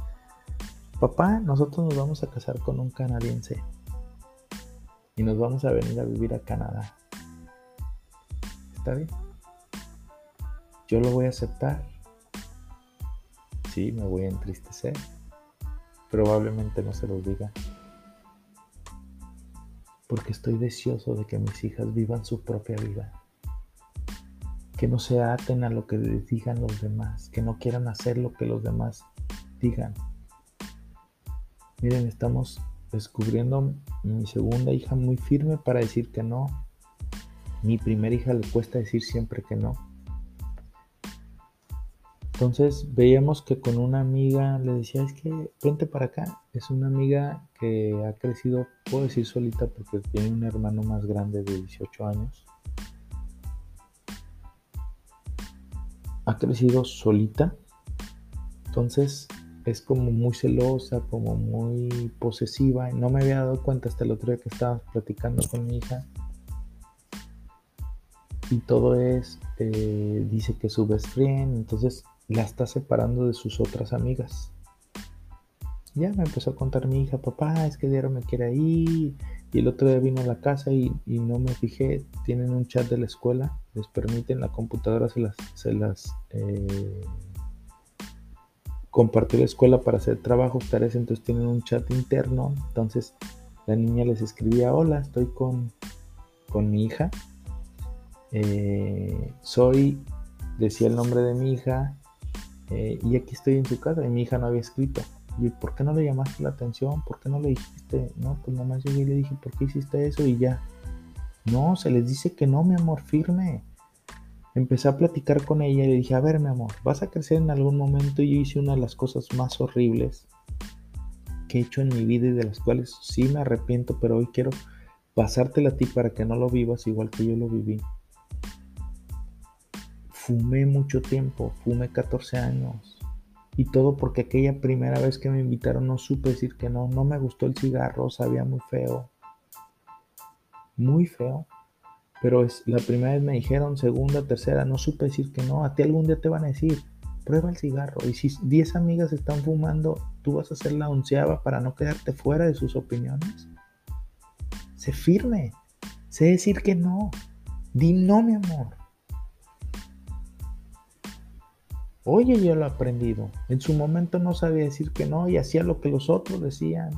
papá, nosotros nos vamos a casar con un canadiense y nos vamos a venir a vivir a Canadá. ¿Está bien? Yo lo voy a aceptar. Sí, me voy a entristecer. Probablemente no se lo diga. Porque estoy deseoso de que mis hijas vivan su propia vida. Que no se aten a lo que les digan los demás. Que no quieran hacer lo que los demás digan. Miren, estamos descubriendo mi segunda hija muy firme para decir que no. Mi primera hija le cuesta decir siempre que no. Entonces veíamos que con una amiga le decía, es que vente para acá. Es una amiga que ha crecido, puedo decir solita porque tiene un hermano más grande de 18 años. Ha crecido solita. Entonces es como muy celosa, como muy posesiva. No me había dado cuenta hasta el otro día que estaba platicando con mi hija. Y todo es, eh, dice que su best friend, entonces la está separando de sus otras amigas. Ya me empezó a contar mi hija, papá, es que Diario me quiere ir. Y el otro día vino a la casa y, no me fijé, tienen un chat de la escuela, les permiten, la computadora se las, se eh, compartió la escuela para hacer trabajos, tareas, entonces tienen un chat interno. Entonces la niña les escribía, hola, estoy con, con mi hija. Eh, soy, decía el nombre de mi hija, eh, y aquí estoy en su casa, y mi hija no había escrito. Y ¿por qué no le llamaste la atención? ¿Por qué no le dijiste? No, pues nomás llegué y le dije, ¿por qué hiciste eso? Y ya. No, se les dice que no, mi amor, firme empecé a platicar con ella y le dije, a ver mi amor, vas a crecer en algún momento y yo hice una de las cosas más horribles que he hecho en mi vida y de las cuales sí me arrepiento, pero hoy quiero pasártela a ti para que no lo vivas igual que yo lo viví. Fumé mucho tiempo, fumé 14 años. Y todo porque aquella primera vez que me invitaron no supe decir que no, no me gustó el cigarro, sabía muy feo. Muy feo. Pero la primera vez me dijeron, segunda, tercera, no supe decir que no. A ti algún día te van a decir, prueba el cigarro. Y si 10 amigas están fumando, tú vas a ser la onceava para no quedarte fuera de sus opiniones. Sé firme. Sé decir que no. Di no, mi amor. Oye, yo lo he aprendido. En su momento no sabía decir que no y hacía lo que los otros decían.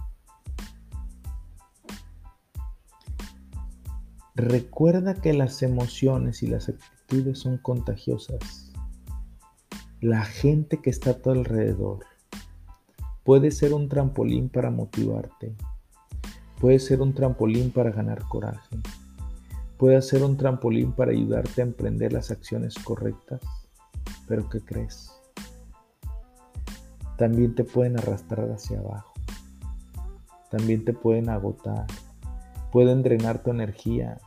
Recuerda que las emociones y las actitudes son contagiosas. La gente que está a tu alrededor puede ser un trampolín para motivarte, puede ser un trampolín para ganar coraje, puede ser un trampolín para ayudarte a emprender las acciones correctas, pero ¿qué crees? También te pueden arrastrar hacia abajo, también te pueden agotar, pueden drenar tu energía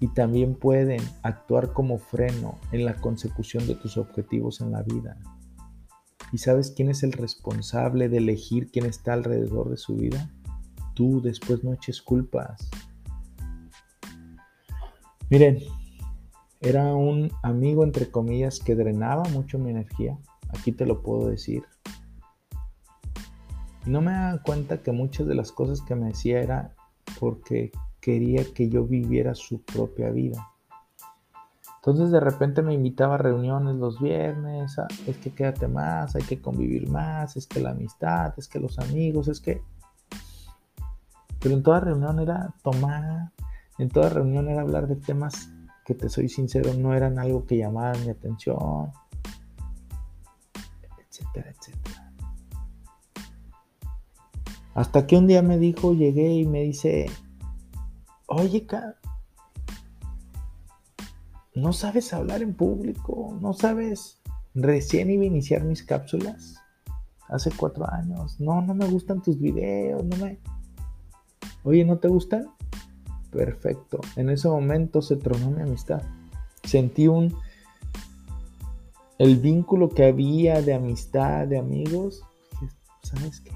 y también pueden actuar como freno en la consecución de tus objetivos en la vida. ¿Y sabes quién es el responsable de elegir quién está alrededor de su vida? Tú después no eches culpas. Miren, era un amigo entre comillas que drenaba mucho mi energía. Aquí te lo puedo decir. No me daba cuenta que muchas de las cosas que me decía era porque quería que yo viviera su propia vida. Entonces de repente me invitaba a reuniones los viernes, es que quédate más, hay que convivir más, es que la amistad, es que los amigos, es que... Pero en toda reunión era tomar, en toda reunión era hablar de temas te soy sincero, no eran algo que llamaran mi atención, etcétera, etcétera. Hasta que un día me dijo, llegué y me dice, oye, no sabes hablar en público, no sabes, recién iba a iniciar mis cápsulas, hace cuatro años, no, no me gustan tus videos, no me... Oye, ¿no te gustan? Perfecto, en ese momento se tronó mi amistad, sentí un... El vínculo que había de amistad, de amigos, ¿sabes qué?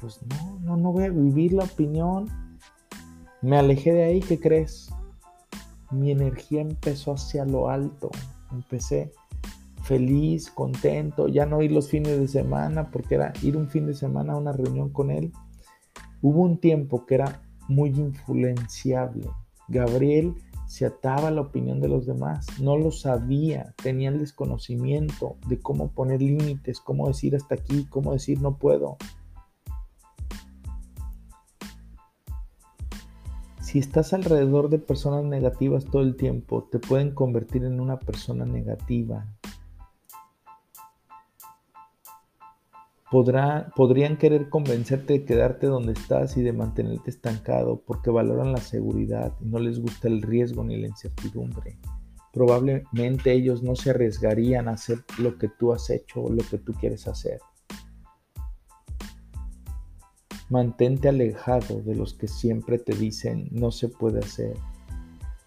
pues no, no, no voy a vivir la opinión. Me alejé de ahí, ¿qué crees? Mi energía empezó hacia lo alto. Empecé, feliz, contento, ya no ir los fines de semana, porque era ir un fin de semana a una reunión con él. Hubo un tiempo que era muy influenciable. Gabriel se ataba a la opinión de los demás, no lo sabía, tenía el desconocimiento de cómo poner límites, cómo decir hasta aquí, cómo decir no puedo. Si estás alrededor de personas negativas todo el tiempo, te pueden convertir en una persona negativa, podrían querer convencerte de quedarte donde estás y de mantenerte estancado porque valoran la seguridad y no les gusta el riesgo ni la incertidumbre. Probablemente ellos no se arriesgarían a hacer lo que tú has hecho o lo que tú quieres hacer. Mantente alejado de los que siempre te dicen no se puede hacer,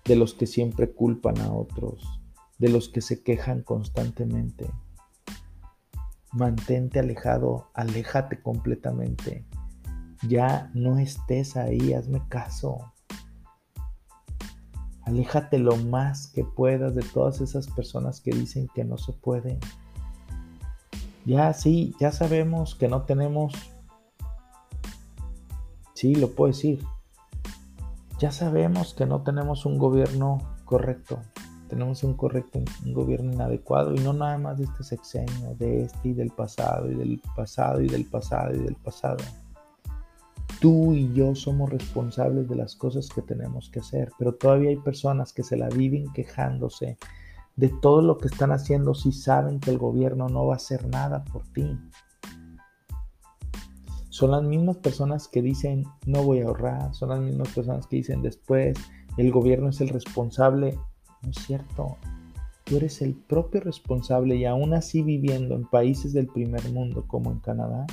de los que siempre culpan a otros, de los que se quejan constantemente mantente alejado, aléjate completamente. Ya no estés ahí, hazme caso. Aléjate lo más que puedas de todas esas personas que dicen que no se puede. Ya sí, ya sabemos que no tenemos... Sí, lo puedo decir. Ya sabemos que no tenemos un gobierno correcto tenemos un correcto un gobierno inadecuado y no nada más de este sexenio, de este y del pasado y del pasado y del pasado y del pasado. Tú y yo somos responsables de las cosas que tenemos que hacer, pero todavía hay personas que se la viven quejándose de todo lo que están haciendo si saben que el gobierno no va a hacer nada por ti. Son las mismas personas que dicen no voy a ahorrar, son las mismas personas que dicen después el gobierno es el responsable no es cierto. Tú eres el propio responsable y aún así viviendo en países del primer mundo como en Canadá,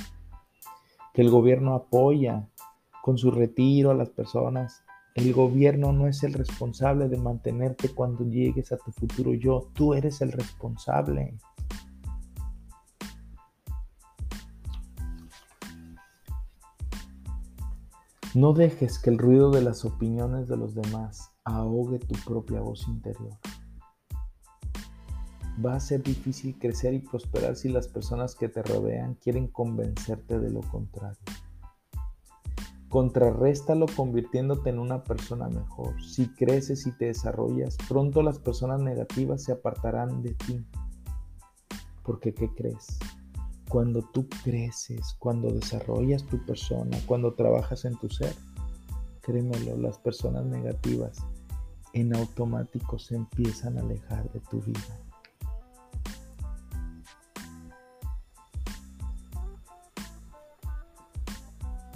que el gobierno apoya con su retiro a las personas. El gobierno no es el responsable de mantenerte cuando llegues a tu futuro yo. Tú eres el responsable. No dejes que el ruido de las opiniones de los demás ahogue tu propia voz interior. Va a ser difícil crecer y prosperar si las personas que te rodean quieren convencerte de lo contrario. Contrarréstalo convirtiéndote en una persona mejor. Si creces y te desarrollas, pronto las personas negativas se apartarán de ti. Porque ¿qué crees? Cuando tú creces, cuando desarrollas tu persona, cuando trabajas en tu ser, créemelo, las personas negativas en automático se empiezan a alejar de tu vida.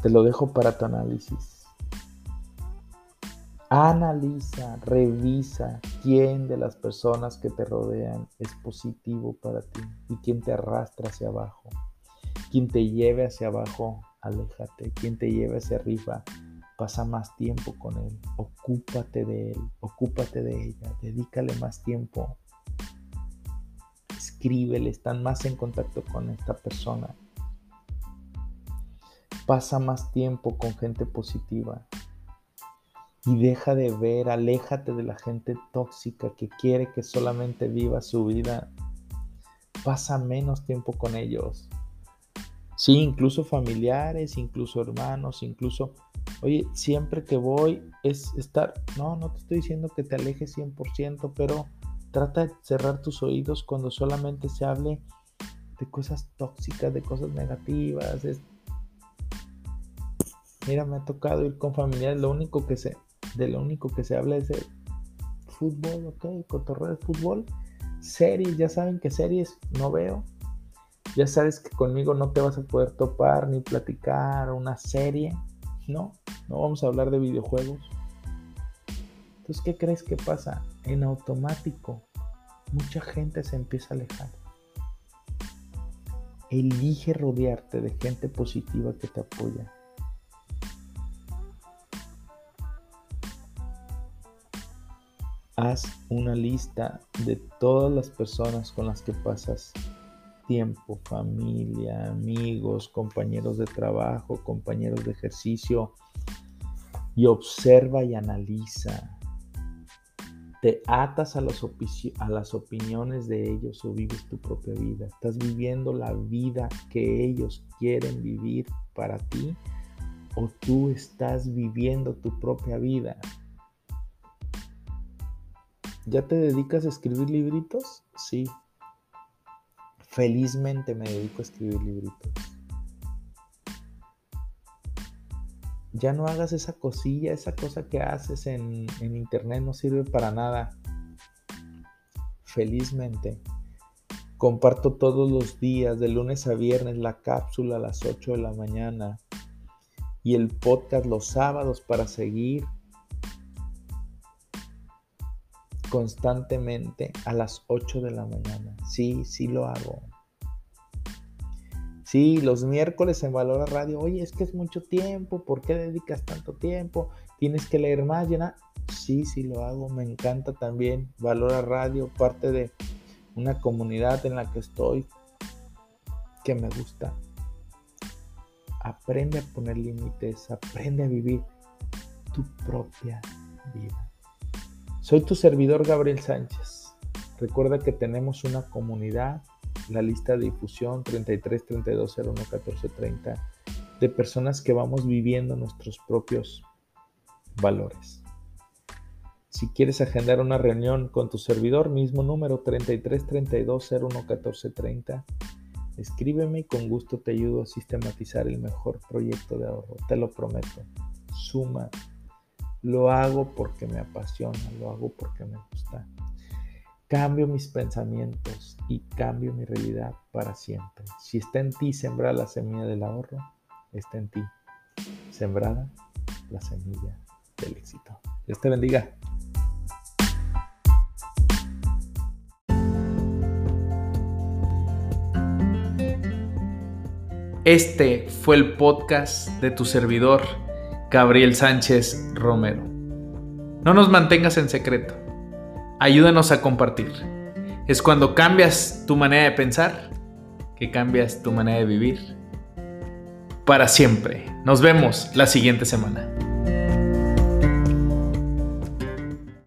Te lo dejo para tu análisis. Analiza, revisa quién de las personas que te rodean es positivo para ti y quién te arrastra hacia abajo. Quien te lleve hacia abajo, aléjate. Quien te lleve hacia arriba, pasa más tiempo con él, ocúpate de él, ocúpate de ella, dedícale más tiempo, escríbele, están más en contacto con esta persona. Pasa más tiempo con gente positiva y deja de ver, aléjate de la gente tóxica que quiere que solamente viva su vida. Pasa menos tiempo con ellos. Sí, incluso familiares, incluso hermanos, incluso Oye, siempre que voy es estar, no, no te estoy diciendo que te alejes 100%, pero trata de cerrar tus oídos cuando solamente se hable de cosas tóxicas, de cosas negativas. Mira, me ha tocado ir con familiares, lo único que se, de lo único que se habla es de fútbol, ok, cotorreo de fútbol, series, ya saben que series no veo. Ya sabes que conmigo no te vas a poder topar ni platicar una serie no, no vamos a hablar de videojuegos. Entonces, ¿qué crees que pasa? En automático, mucha gente se empieza a alejar. Elige rodearte de gente positiva que te apoya. Haz una lista de todas las personas con las que pasas tiempo, familia, amigos, compañeros de trabajo, compañeros de ejercicio, y observa y analiza. te atas a las, a las opiniones de ellos o vives tu propia vida. Estás viviendo la vida que ellos quieren vivir para ti o tú estás viviendo tu propia vida. ¿Ya te dedicas a escribir libritos? Sí. Felizmente me dedico a escribir libritos. Ya no hagas esa cosilla, esa cosa que haces en, internet no sirve para nada. Felizmente. Comparto todos los días, de lunes a viernes, la cápsula a las 8 de la mañana y el podcast los sábados para seguir constantemente a las 8 de la mañana. Sí, sí lo hago. Sí, los miércoles en Valora Radio, oye, es que es mucho tiempo, ¿por qué dedicas tanto tiempo? ¿Tienes que leer más, llena? Sí, sí lo hago, me encanta también. Valora Radio, parte de una comunidad en la que estoy, que me gusta. Aprende a poner límites, aprende a vivir tu propia vida. Soy tu servidor Gabriel Sánchez. Recuerda que tenemos una comunidad, la lista de difusión 33 32 01 14 30, de personas que vamos viviendo nuestros propios valores. Si quieres agendar una reunión con tu servidor, mismo número 33 32 01 14 30, Escríbeme y con gusto te ayudo a sistematizar el mejor proyecto de ahorro. Te lo prometo. Suma. Lo hago porque me apasiona, lo hago porque me gusta. Cambio mis pensamientos y cambio mi realidad para siempre. Si está en ti sembrar la semilla del ahorro, está en ti sembrada la semilla del éxito. Dios te bendiga. Este fue el podcast de tu servidor, Gabriel Sánchez Romero. No nos mantengas en secreto. Ayúdanos a compartir. Es cuando cambias tu manera de pensar que cambias tu manera de vivir. Para siempre. Nos vemos la siguiente semana.